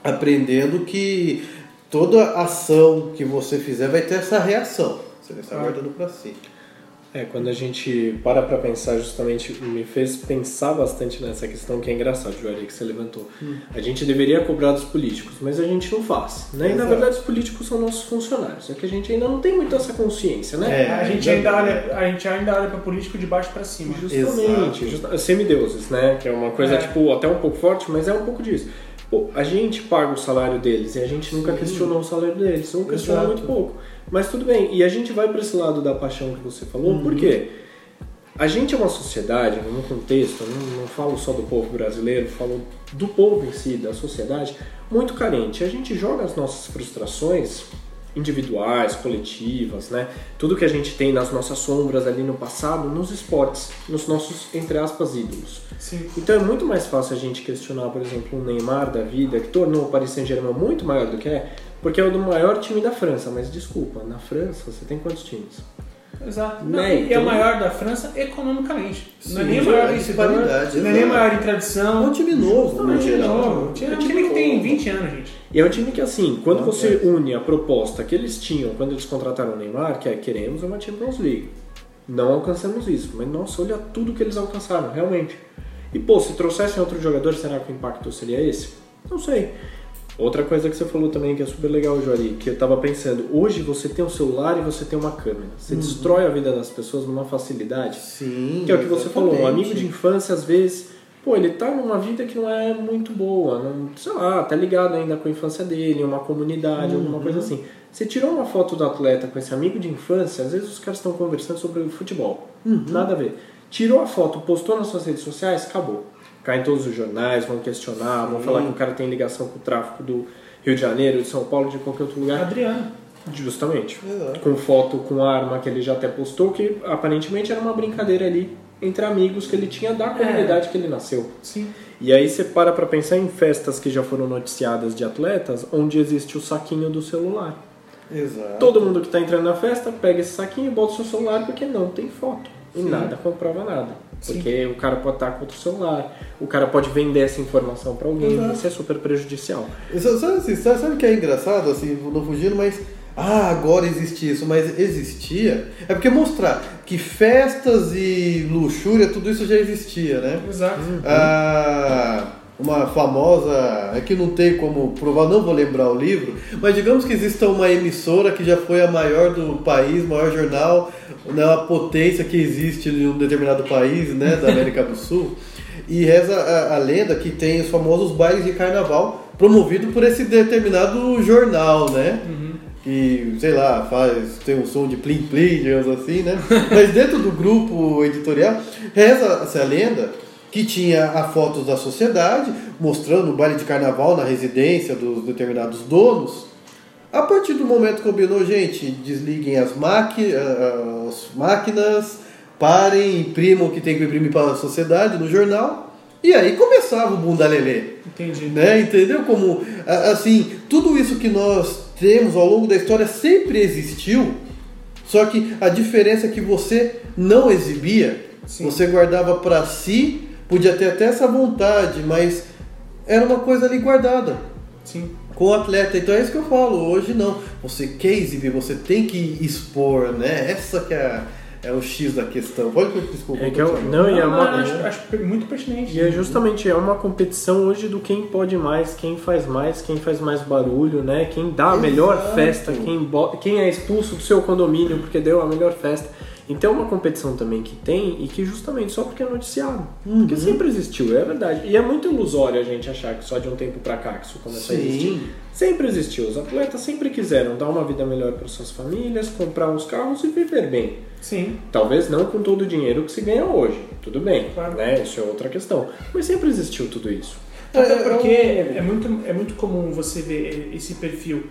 aprendendo que toda ação que você fizer vai ter essa reação. Você vai estar guardando para si. É, quando a gente para pra pensar, justamente me fez pensar bastante nessa questão que é engraçado, Juari, que você levantou. A gente deveria cobrar dos políticos, mas a gente não faz. Né? E na verdade os políticos são nossos funcionários, é que a gente ainda não tem muito essa consciência, né? É, a, gente ainda olha, a gente ainda olha para político de baixo para cima. Justamente, justa- semideuses, né? Que é uma coisa, É. tipo, até um pouco forte, mas é um pouco disso. Pô, a gente paga o salário deles e a gente nunca Sim. questionou o salário deles, ou questionou muito pouco. Mas tudo bem, e a gente vai para esse lado da paixão que você falou, Uhum. por quê? A gente é uma sociedade, num contexto, não, não falo só do povo brasileiro, falo do povo em si, da sociedade, muito carente. A gente joga as nossas frustrações individuais, coletivas, né? Tudo que a gente tem nas nossas sombras ali no passado, nos esportes, nos nossos, entre aspas, ídolos. Sim. Então é muito mais fácil a gente questionar, por exemplo, um Neymar da vida, que tornou o Paris Saint-Germain muito maior do que é, porque é o do maior time da França. Mas desculpa, na França você tem quantos times? Exato. Né, Não, e é então- o maior da França economicamente. não é Sim, nem o maior é em disparidade, não é nem o maior em É tradição. um time novo, Não, no é um time novo. É um time que tem 20 anos, gente. E é um time que, assim, quando Não, você é. une a proposta que eles tinham quando eles contrataram o Neymar, que é queremos uma Champions League. Não alcançamos isso, mas nossa, olha tudo que eles alcançaram, realmente. E pô, se trouxessem outro jogador, será que o impacto seria esse? Não sei. Outra coisa que você falou também que é super legal, Joari, que eu tava pensando, hoje você tem um celular e você tem uma câmera. Você destrói a vida das pessoas numa facilidade. Sim. Que é o que você falou, um exatamente. amigo de infância, às vezes, pô, ele tá numa vida que não é muito boa, não, sei lá, tá ligado ainda com a infância dele, uma comunidade, alguma coisa Uhum. assim. Você tirou uma foto do atleta com esse amigo de infância, às vezes os caras estão conversando sobre futebol. Uhum. Nada a ver. Tirou a foto, postou nas suas redes sociais, acabou. Cai em todos os jornais, vão questionar, vão Sim. falar que o cara tem ligação com o tráfico do Rio de Janeiro, de São Paulo, de qualquer outro lugar. Adriano. Justamente. Exato. Com foto com arma que ele já até postou, que aparentemente era uma brincadeira ali entre amigos que ele tinha da comunidade que ele nasceu. Sim. E aí você para pra pensar em festas que já foram noticiadas de atletas, onde existe o saquinho do celular. Exato. Todo mundo que está entrando na festa pega esse saquinho e bota o seu celular porque não tem foto. E nada comprova nada. Sim. Porque o cara pode estar com outro celular, o cara pode vender essa informação para alguém, Exato. isso é super prejudicial. Sabe, sabe, assim, sabe, sabe o que é engraçado, assim, não fugindo, mas. Ah, agora existe isso, mas existia. É porque mostrar que festas e luxúria, tudo isso já existia, né? Exato. Ah, uma famosa. É que não tem como provar, não vou lembrar o livro, mas digamos que exista uma emissora que já foi a maior do país, maior jornal, né, uma potência que existe em um determinado país, né, da América do Sul. E reza a, a lenda que tem os famosos bailes de carnaval promovido por esse determinado jornal, né? Que, sei lá, faz, tem um som de plim plim, digamos assim, né? Mas dentro do grupo editorial, reza essa lenda que tinha a fotos da sociedade mostrando o baile de carnaval na residência dos determinados donos. A partir do momento que combinou, gente, desliguem as, maqui as máquinas, parem, imprimam o que tem que imprimir para a sociedade no jornal. E aí começava o bunda lelê Entendi. né? Entendeu como assim tudo isso que nós temos ao longo da história sempre existiu, só que a diferença é que você não exibia, Sim. você guardava para si, podia ter até essa vontade, mas era uma coisa ali guardada Sim. Com o atleta. Então é isso que eu falo. Hoje não. Você quer exibir, você tem que expor, né? Essa que é, é o X da questão. Pode desculpa. É que eu- não, e é uma- não, acho, acho muito pertinente. E é justamente é uma competição hoje do quem pode mais, quem faz mais, quem faz mais barulho, né? Quem dá a melhor Exato. festa, quem, quem é expulso do seu condomínio porque deu a melhor festa. Então é uma competição também que tem e que justamente só porque é noticiado. Uhum. Porque sempre existiu, é verdade. E é muito ilusório a gente achar que só de um tempo pra cá que isso começou a Sim. existir. Sempre existiu. Os atletas sempre quiseram dar uma vida melhor para suas famílias, comprar uns carros e viver bem. Sim. Talvez não com todo o dinheiro que se ganha hoje, tudo bem, Claro. né? Isso é outra questão. Mas sempre existiu tudo isso. Até É, porque é é muito, é muito comum você ver esse perfil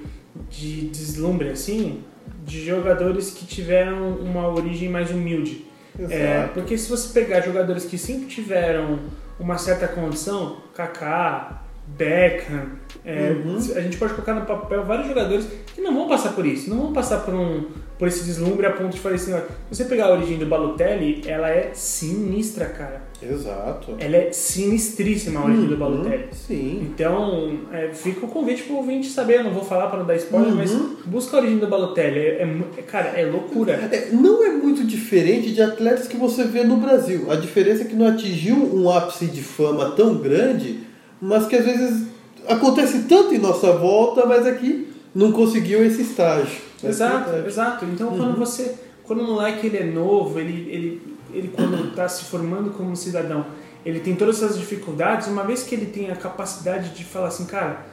de deslumbre assim de jogadores que tiveram uma origem mais humilde. É, porque se você pegar jogadores que sempre tiveram uma certa condição, Kaká, Beckham, é, Uhum. a gente pode colocar no papel vários jogadores que não vão passar por isso, não vão passar por um por esse deslumbre a ponto de falar assim, ó, você pegar a origem do Balotelli, ela é sinistra, cara. Exato. Ela é sinistríssima a origem do Balotelli. Sim. Então, é, fica o convite pro ouvinte saber, eu não vou falar para não dar spoiler, Uhum. mas busca a origem do Balotelli. É, é é- cara, é loucura. É, não é muito diferente de atletas que você vê no Brasil. A diferença é que não atingiu um ápice de fama tão grande, mas que às vezes acontece tanto em nossa volta, mas aqui não conseguiu esse estágio. É Exato, exato. Então, Uhum. quando você, quando o moleque ele é novo, ele, ele, ele quando está se formando como cidadão, ele tem todas essas dificuldades, uma vez que ele tem a capacidade de falar assim, cara,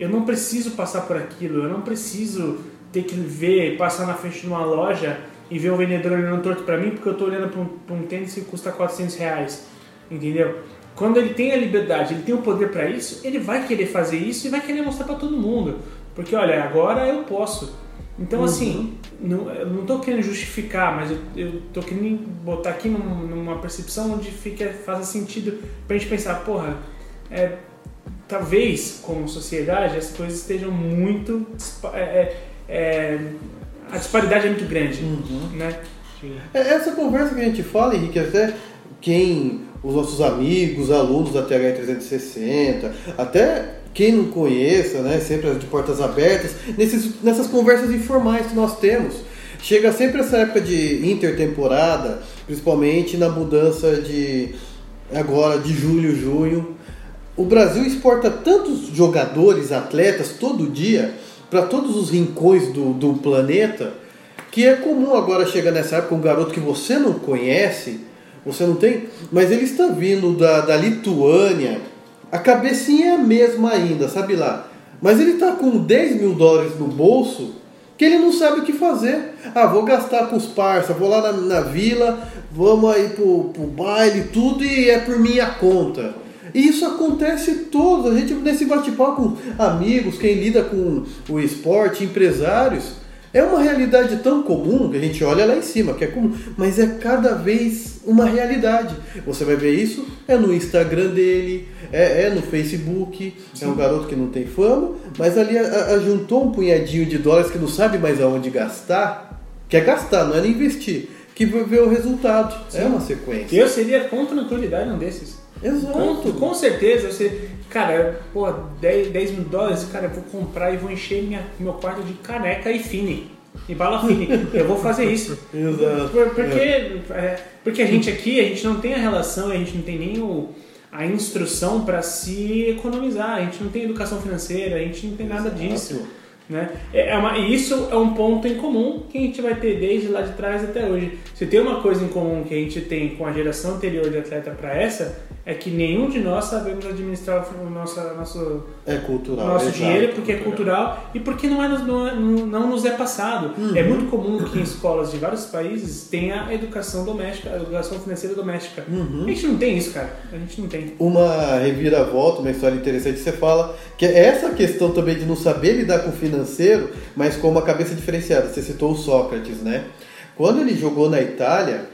eu não preciso passar por aquilo, eu não preciso ter que ver, passar na frente de uma loja e ver o vendedor olhando torto para mim porque eu estou olhando para um, um tênis que custa 400 reais, entendeu? Quando ele tem a liberdade, ele tem o poder para isso, ele vai querer fazer isso e vai querer mostrar para todo mundo, porque olha, agora eu posso. Então, assim, não, eu não tô querendo justificar, mas eu, eu tô querendo botar aqui num- numa percepção onde fica, faça sentido pra gente pensar, porra, é, talvez como sociedade as coisas estejam muito. é, é, é, a disparidade é muito grande, né? É essa conversa que a gente fala, Henrique, até quem, os nossos amigos, alunos da TH360, até quem não conheça, né, sempre de portas abertas, nesses, nessas conversas informais que nós temos. Chega sempre essa época de intertemporada, principalmente na mudança de agora de julho, junho. O Brasil exporta tantos jogadores, atletas todo dia para todos os rincões do, do planeta que é comum agora chegar nessa época um garoto que você não conhece, você não tem, mas ele está vindo da, da Lituânia, a cabecinha é a mesma ainda, sabe lá? Mas ele está com 10 mil dólares no bolso que ele não sabe o que fazer. Ah, vou gastar com os parça, vou lá na, na vila, vamos aí pro, pro baile, tudo e é por minha conta. E isso acontece todo, a gente nesse bate-papo com amigos, quem lida com o esporte, empresários, É uma realidade tão comum que a gente olha lá em cima, que é comum, mas é cada vez uma realidade. Você vai ver isso é no Instagram dele, é, é no Facebook, Sim. é um garoto que não tem fama, mas ali ajuntou um punhadinho de dólares que não sabe mais aonde gastar, quer gastar, não é nem investir, que vai ver o resultado. Sim. É uma sequência. Eu seria contra a naturalidade um desses. Exato. Com, com certeza, você, cara, pô, 10, 10 mil dólares, cara, eu vou comprar e vou encher minha, meu quarto de caneca e fine. E bala fine. eu vou fazer isso. Exato. Por, porque, é. É, porque a gente aqui, a gente não tem a relação, a gente não tem nem o, a instrução para se economizar, a gente não tem educação financeira, a gente não tem nada Exato. disso. Né? É, é uma, e isso é um ponto em comum que a gente vai ter desde lá de trás até hoje. Se tem uma coisa em comum que a gente tem com a geração anterior de atleta para essa, é que nenhum de nós sabemos administrar o nosso, nosso, é cultural, nosso exato, dinheiro porque é cultural e porque não, é, não, é, não nos é passado. Uhum. É muito comum que em escolas de vários países tenha a educação doméstica, a educação financeira doméstica. Uhum. A gente não tem isso, cara. A gente não tem. Uma reviravolta, uma história interessante, você fala que é essa questão também de não saber lidar com o financeiro, mas com uma cabeça diferenciada. Você citou o Sócrates, né? Quando ele jogou na Itália,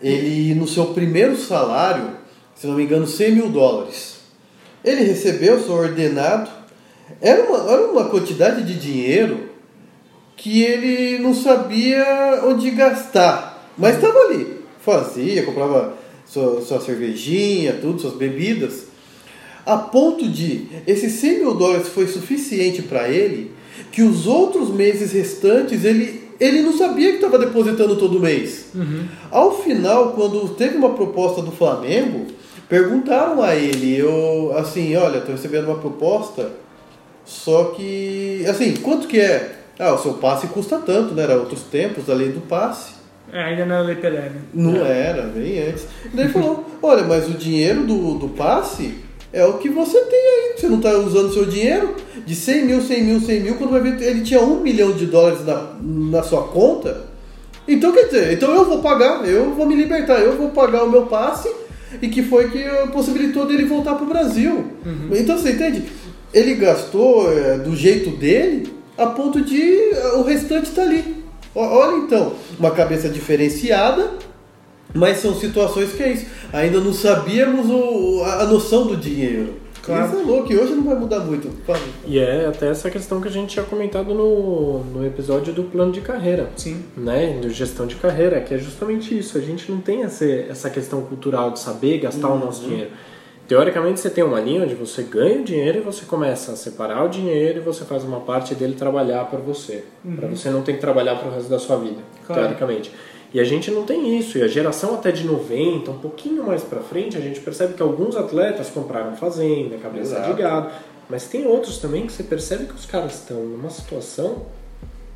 ele, no seu primeiro salário, se não me engano, 100 mil dólares. Ele recebeu, seu ordenado, era uma, era uma quantidade de dinheiro que ele não sabia onde gastar, mas estava ali. Fazia, comprava sua, sua cervejinha, tudo, suas bebidas, a ponto de esses 100 mil dólares foi suficiente para ele que os outros meses restantes ele, ele não sabia que estava depositando todo mês. Uhum. Ao final, quando teve uma proposta do Flamengo, Perguntaram a ele, eu, assim, olha, estou recebendo uma proposta, só que, assim, quanto que é? Ah, o seu passe custa tanto, né? Era outros tempos, a lei do passe. É, ainda não era lei Pelé, né? Não é. era, bem antes. E daí falou, olha, mas o dinheiro do, do passe é o que você tem aí. Você não está usando seu dinheiro de 100 mil, 100 mil, 100 mil, quando vai ver ele tinha um milhão de dólares na, na sua conta. Então, quer dizer, então eu vou pagar, eu vou me libertar, eu vou pagar o meu passe e que foi que possibilitou dele voltar para o Brasil. Uhum. Então você entende? Ele gastou é, do jeito dele a ponto de é, o restante está ali. Olha então, uma cabeça diferenciada, mas são situações que é isso. Ainda não sabíamos o, a noção do dinheiro. Claro. Isso é louco, e hoje não vai mudar muito. E é até essa questão que a gente tinha comentado no, no episódio do plano de carreira. Sim. Né? De gestão de carreira, que é justamente isso. A gente não tem essa, essa questão cultural de saber gastar uhum. o nosso dinheiro. Teoricamente, você tem uma linha onde você ganha o dinheiro e você começa a separar o dinheiro e você faz uma parte dele trabalhar para você. Uhum. Para você não ter que trabalhar para o resto da sua vida, claro. teoricamente. E a gente não tem isso. E a geração até de 90, um pouquinho mais para frente, a gente percebe que alguns atletas compraram fazenda, cabeça Exato. de gado. Mas tem outros também que você percebe que os caras estão numa situação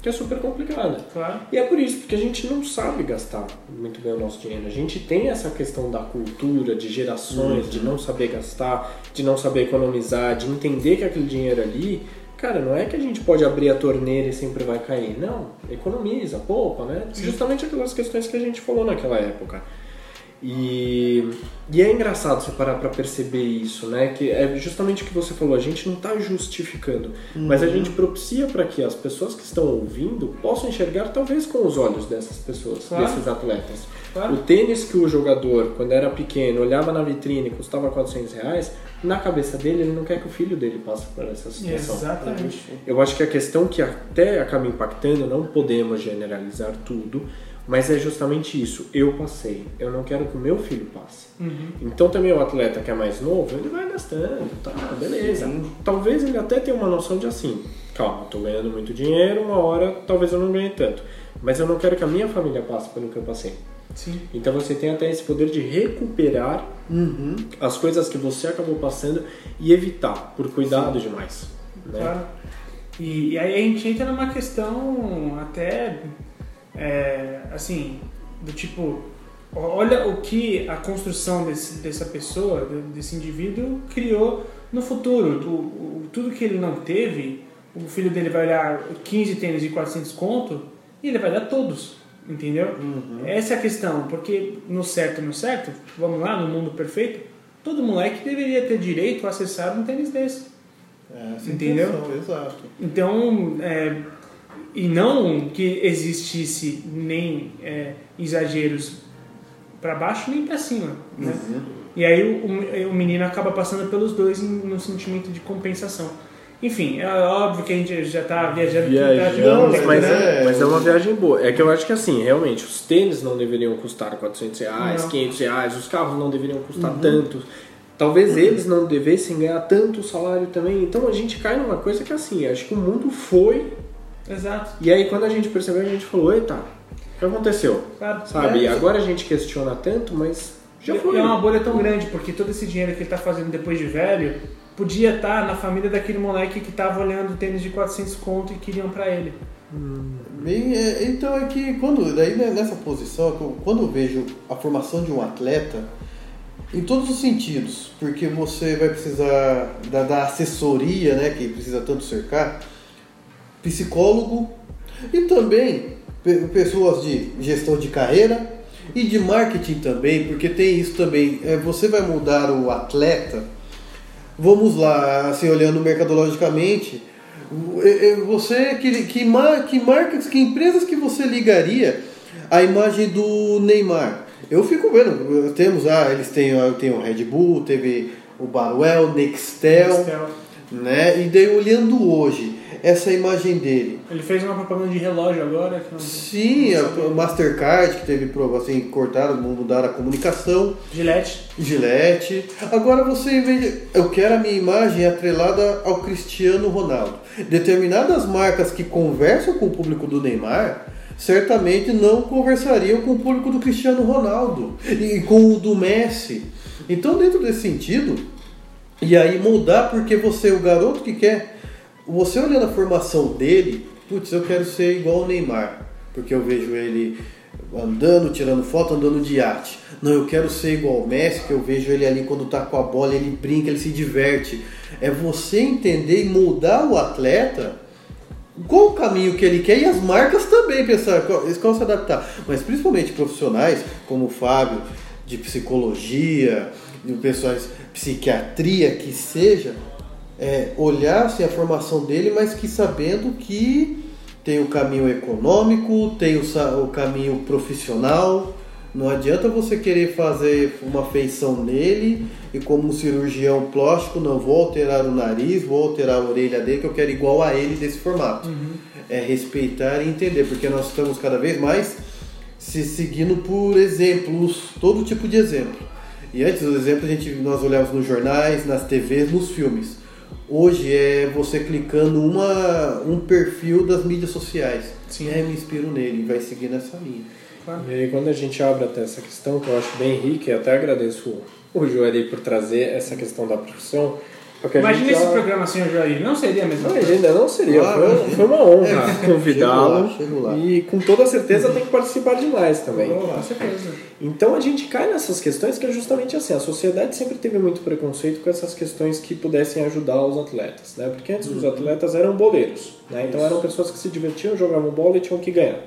que é super complicada. Claro. E é por isso, porque a gente não sabe gastar muito bem o nosso dinheiro. A gente tem essa questão da cultura, de gerações, uhum. de não saber gastar, de não saber economizar, de entender que aquele dinheiro ali Cara, não é que a gente pode abrir a torneira e sempre vai cair. Não, economiza, poupa, né? Justamente aquelas questões que a gente falou naquela época. E, e é engraçado você parar para perceber isso, né? Que é justamente o que você falou, a gente não está justificando, uhum. mas a gente propicia para que as pessoas que estão ouvindo possam enxergar talvez com os olhos dessas pessoas, claro. desses atletas. Claro. O tênis que o jogador, quando era pequeno, olhava na vitrine e custava 400 reais, na cabeça dele, ele não quer que o filho dele passe por essa situação. Exatamente. Eu acho que a questão que até acaba impactando, não podemos generalizar tudo, mas é justamente isso. Eu passei. Eu não quero que o meu filho passe. Uhum. Então também o atleta que é mais novo, ele vai gastando, tá, beleza. Sim. Talvez ele até tenha uma noção de assim, calma, tô ganhando muito dinheiro, uma hora talvez eu não ganhe tanto. Mas eu não quero que a minha família passe pelo que eu passei. Sim. Então você tem até esse poder de recuperar uhum. as coisas que você acabou passando e evitar, por cuidado Sim. demais. Né? Claro. E, e, aí a gente entra numa questão até é, assim, do tipo, olha o que a construção desse, dessa pessoa, desse indivíduo, criou no futuro. O, o, tudo que ele não teve, o filho dele vai olhar 15 tênis de 400 conto e ele vai dar todos. Entendeu? Uhum. Essa é a questão, porque no certo no certo, vamos lá, no mundo perfeito, todo moleque deveria ter direito a acessar um tênis desse. É, entendeu? Intenção, exato. Então, é, e não que existisse nem é, exageros para baixo nem para cima, né? Uhum. E aí o, o, o menino acaba passando pelos dois em, no sentimento de compensação. Enfim, é óbvio que a gente já tá viajando tá mas, né? é- mas é uma viagem boa. É que eu acho que assim, realmente, os tênis não deveriam custar 400 reais, Não. 500 reais, os carros não deveriam custar tanto. Talvez eles não devessem ganhar tanto salário também. Então a gente cai numa coisa que assim, acho que o mundo foi. Exato. E aí quando a gente percebeu, a gente falou, eita, o que aconteceu? Claro. Sabe? É, agora a gente questiona tanto, mas já foi. É uma bolha tão grande, porque todo esse dinheiro que ele tá fazendo depois de velho podia estar na família daquele moleque que tava olhando tênis de 400 conto e queriam pra ele. Bem, é, então é que quando daí né, nessa posição, quando eu vejo a formação de um atleta, em todos os sentidos, porque você vai precisar da, da assessoria, né, que precisa tanto cercar, psicólogo e também pe- pessoas de gestão de carreira e de marketing também, porque tem isso também. É, você vai mudar o atleta. Vamos lá, assim, olhando mercadologicamente, é, é, você que, que, mar- que marcas, que empresas que você ligaria à imagem do Neymar? Eu fico vendo, temos, ah, eles têm, ah, tem o Red Bull, teve o Barwell, Nextel, Nextel. né? E daí olhando hoje essa imagem dele, Ele fez uma propaganda de relógio agora. Que não... sim, a Mastercard que teve prova assim, cortaram, mudaram a comunicação, Gillette. Gillette. Agora você vê, eu quero a minha imagem atrelada ao Cristiano Ronaldo. Determinadas marcas que conversam com o público do Neymar certamente não conversariam com o público do Cristiano Ronaldo e com o do Messi. Então, dentro desse sentido, e aí mudar porque você, o garoto que quer, você olhando a formação dele, putz, eu quero ser igual o Neymar, porque eu vejo ele andando, tirando foto, andando de iate. Não, eu quero ser igual o Messi, que eu vejo ele ali quando tá com a bola, ele brinca, ele se diverte. É você entender e mudar o atleta qual o caminho que ele quer e as marcas também pensar, eles vão se adaptar. Mas principalmente profissionais como o Fábio, de psicologia, de pessoas psiquiatria, que seja, é, olhar assim, a formação dele, mas que sabendo que tem o caminho econômico, tem o, o caminho profissional. Não adianta você querer fazer uma feição nele e como um cirurgião plástico, não vou alterar o nariz, vou alterar a orelha dele, que eu quero igual a ele desse formato. É respeitar e entender, porque nós estamos cada vez mais se seguindo por exemplos, todo tipo de exemplo. E antes os exemplos a gente, nós olhávamos nos jornais, nas TVs, nos filmes. Hoje é você clicando uma, um perfil das mídias sociais. Sim. É, me inspiro nele e vai seguir nessa linha. E aí, quando a gente abre até essa questão, que eu acho bem rica, e até agradeço o Joari por trazer essa questão da profissão. Porque Imagina esse já- programa sem o Joair. Não seria a mesma Não, coisa. ainda não seria. Claro. Foi, foi uma honra É, convidá-lo. E com toda certeza tem que participar demais também. Com certeza. Então a gente cai nessas questões que é justamente assim, a sociedade sempre teve muito preconceito com essas questões que pudessem ajudar os atletas, né? Porque antes os atletas eram boleiros, né? Então eram pessoas que se divertiam, jogavam bola e tinham que ganhar.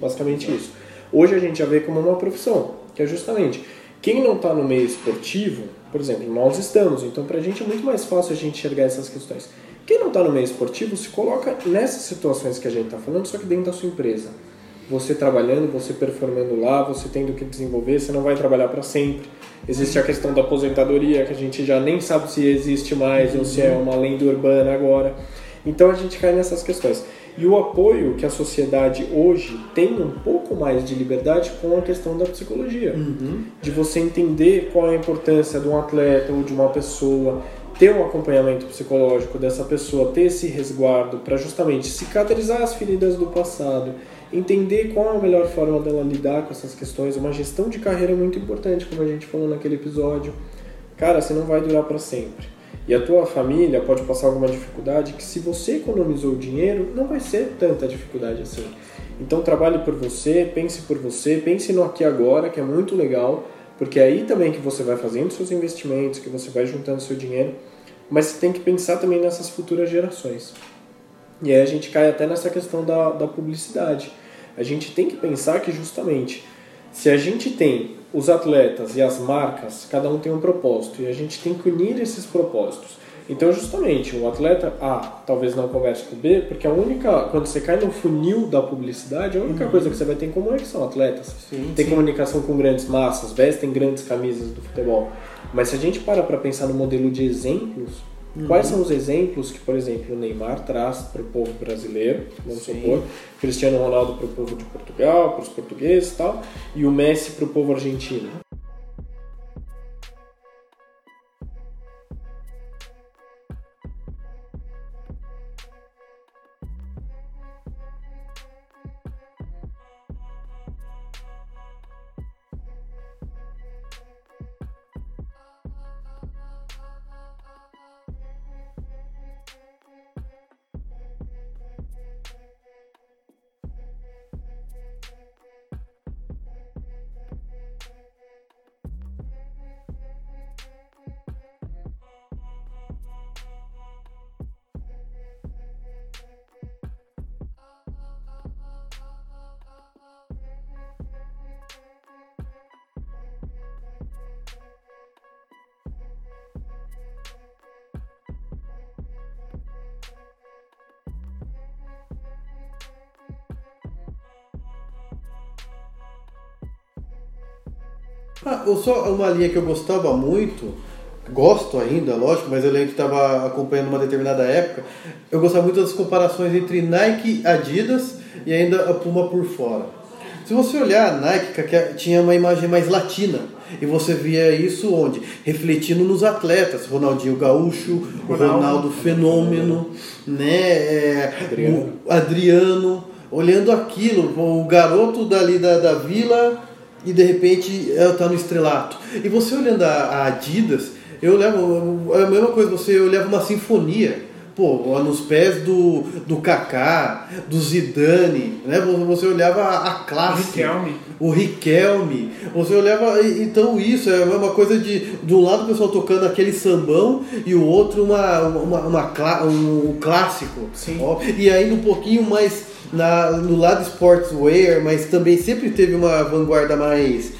Basicamente isso. Hoje a gente já vê como uma profissão, que é justamente quem não está no meio esportivo, por exemplo, nós estamos, então pra gente é muito mais fácil a gente enxergar essas questões. Quem não está no meio esportivo se coloca nessas situações que a gente está falando, só que dentro da sua empresa você trabalhando, você performando lá, você tendo que desenvolver, você não vai trabalhar para sempre. Existe a questão da aposentadoria, que a gente já nem sabe se existe mais ou se é uma lenda urbana agora. Então a gente cai nessas questões. E o apoio que a sociedade hoje tem um pouco mais de liberdade com a questão da psicologia. De você entender qual é a importância de um atleta ou de uma pessoa, ter um acompanhamento psicológico dessa pessoa, ter esse resguardo para justamente cicatrizar as feridas do passado, entender qual é a melhor forma dela lidar com essas questões. Uma gestão de carreira é muito importante, como a gente falou naquele episódio. Cara, você não vai durar para sempre. E a tua família pode passar alguma dificuldade que se você economizou dinheiro, não vai ser tanta dificuldade assim. Então trabalhe por você, pense por você, pense no aqui agora, que é muito legal, porque é aí também que você vai fazendo seus investimentos, que você vai juntando seu dinheiro, mas você tem que pensar também nessas futuras gerações. E aí a gente cai até nessa questão da, da publicidade. A gente tem que pensar que justamente se a gente tem os atletas e as marcas, cada um tem um propósito, e a gente tem que unir esses propósitos. Então, justamente, o atleta A talvez não converse com o B, porque a única. Quando você cai no funil da publicidade, a única coisa que você vai ter em comum é que são atletas. Sim, tem sim. comunicação com grandes massas, vestem grandes camisas do futebol. Mas se a gente para para pensar no modelo de exemplos, quais são os exemplos que, por exemplo, o Neymar traz para o povo brasileiro, vamos Sim. supor, Cristiano Ronaldo para o povo de Portugal, para os portugueses e tal, e o Messi para o povo argentino? Ah, só uma linha que eu gostava muito, gosto ainda, lógico, mas eu lembro que estava acompanhando uma determinada época. Eu gostava muito das comparações entre Nike, Adidas e ainda a Puma por fora. Se você olhar a Nike, que tinha uma imagem mais latina. E você via isso onde? Refletindo nos atletas, Ronaldinho Gaúcho, Ronaldo. Ronaldo Fenômeno, né? é, Adriano. o Adriano, olhando aquilo, o garoto dali da, da vila e de repente ela tá no estrelato. E você olhando a, Adidas, eu levo é a mesma coisa, você olhava uma sinfonia. Pô, nos pés do, do Kaká, do Zidane, né? Você olhava a, a classe. Riquelme. O Riquelme. Você olhava. Então isso é uma coisa de. De um lado o pessoal tocando aquele sambão e o outro uma, uma, uma clá- um, clássico. Sim. Ó, e aí um pouquinho mais na, no lado sportswear, mas também sempre teve uma vanguarda mais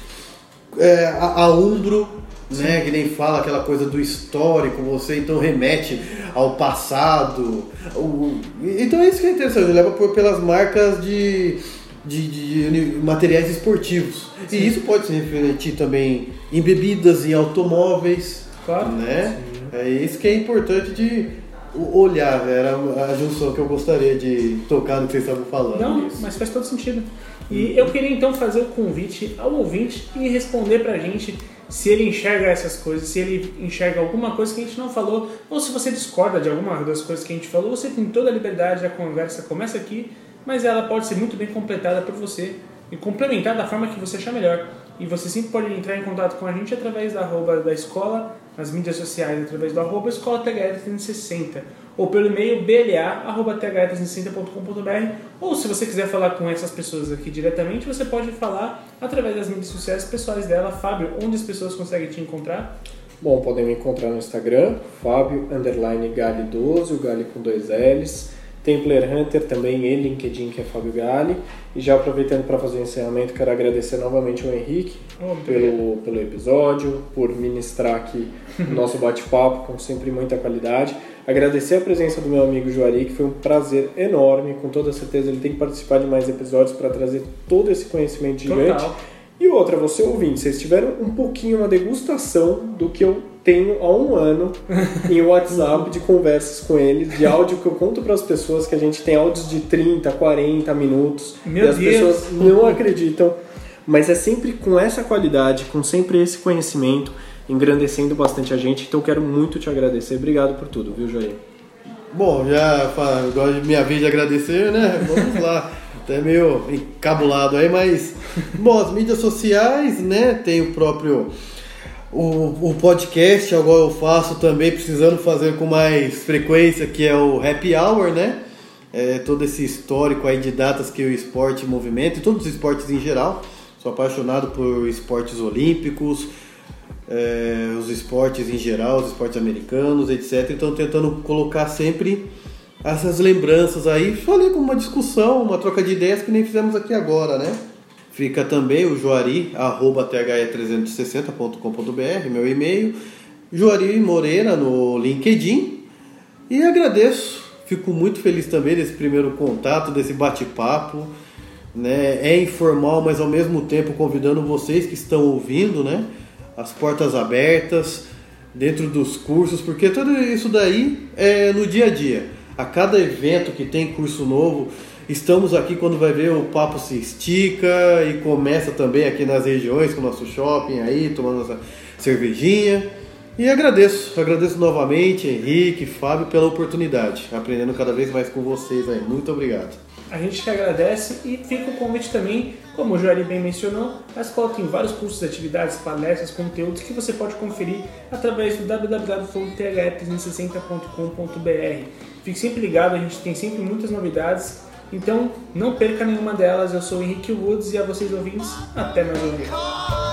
é, a, a Umbro, né? Que nem fala aquela coisa do histórico, você então remete ao passado. O- então é isso que é interessante, leva por, pelas marcas de, de, de uni- materiais esportivos. E isso pode se refletir também em bebidas, em automóveis. Claro. Né? É isso que é importante de o- olhar, era a junção que eu gostaria de tocar no que vocês estavam falando. Não, isso. mas faz todo sentido. E eu queria então fazer o convite ao ouvinte e responder pra gente se ele enxerga essas coisas, se ele enxerga alguma coisa que a gente não falou, ou se você discorda de alguma das coisas que a gente falou, você tem toda a liberdade, a conversa começa aqui, mas ela pode ser muito bem completada por você e complementar da forma que você achar melhor. E você sempre pode entrar em contato com a gente através da arroba da escola, nas mídias sociais, através do arroba escola THL360 ou pelo e-mail bla.th360.com.br ou se você quiser falar com essas pessoas aqui diretamente, você pode falar através das mídias sociais pessoais dela. Fábio, onde as pessoas conseguem te encontrar? Bom, podem me encontrar no Instagram, Fábio underline Gali 12, o Gali com dois L's. Tem Player Hunter também e LinkedIn, que é Fábio Gali. E já aproveitando para fazer o encerramento, quero agradecer novamente ao Henrique Oh, pelo, pelo episódio, por ministrar aqui o nosso bate-papo com sempre muita qualidade. Agradecer a presença do meu amigo Juari, que foi um prazer enorme. Com toda certeza ele tem que participar de mais episódios para trazer todo esse conhecimento gigante. Total. E outra, você ouvinte, vocês tiveram um pouquinho, uma degustação do que eu tenho há um ano em WhatsApp de conversas com ele, de áudio que eu conto para as pessoas que a gente tem áudios de 30, 40 minutos. Meu e as Deus. pessoas não acreditam. Mas é sempre com essa qualidade, com sempre esse conhecimento, engrandecendo bastante a gente. Então eu quero muito te agradecer. Obrigado por tudo, viu, Joair? Bom, já agora é minha vez de agradecer, né? Vamos lá. Até meio encabulado aí, mas. Bom, as mídias sociais, né? Tem o próprio. O, o podcast, agora eu faço também, precisando fazer com mais frequência, que é o Happy Hour, né? É, todo esse histórico aí de datas que o esporte movimenta, e todos os esportes em geral. Sou apaixonado por esportes olímpicos, é, os esportes em geral, os esportes americanos, etc. Então tentando colocar sempre essas lembranças aí, falei com uma discussão, uma troca de ideias que nem fizemos aqui agora, né? Fica também o Juari, arroba the360.com.br, meu e-mail. Juari Moreira no LinkedIn. E agradeço, fico muito feliz também desse primeiro contato, desse bate-papo. Né? É informal, mas ao mesmo tempo convidando vocês que estão ouvindo, né? As portas abertas dentro dos cursos, porque tudo isso daí é no dia a dia. A cada evento que tem curso novo, estamos aqui quando vai ver o papo se estica e começa também aqui nas regiões com o nosso shopping aí, tomando nossa cervejinha. E agradeço, agradeço novamente Henrique, Fábio pela oportunidade, aprendendo cada vez mais com vocês aí. Muito obrigado. A gente que agradece e fica o convite também, como o Joari bem mencionou, a escola tem vários cursos, atividades, palestras, conteúdos que você pode conferir através do www.the360.com.br. Fique sempre ligado, a gente tem sempre muitas novidades, então não perca nenhuma delas. Eu sou o Henrique Woods e a vocês ouvintes, até mais um.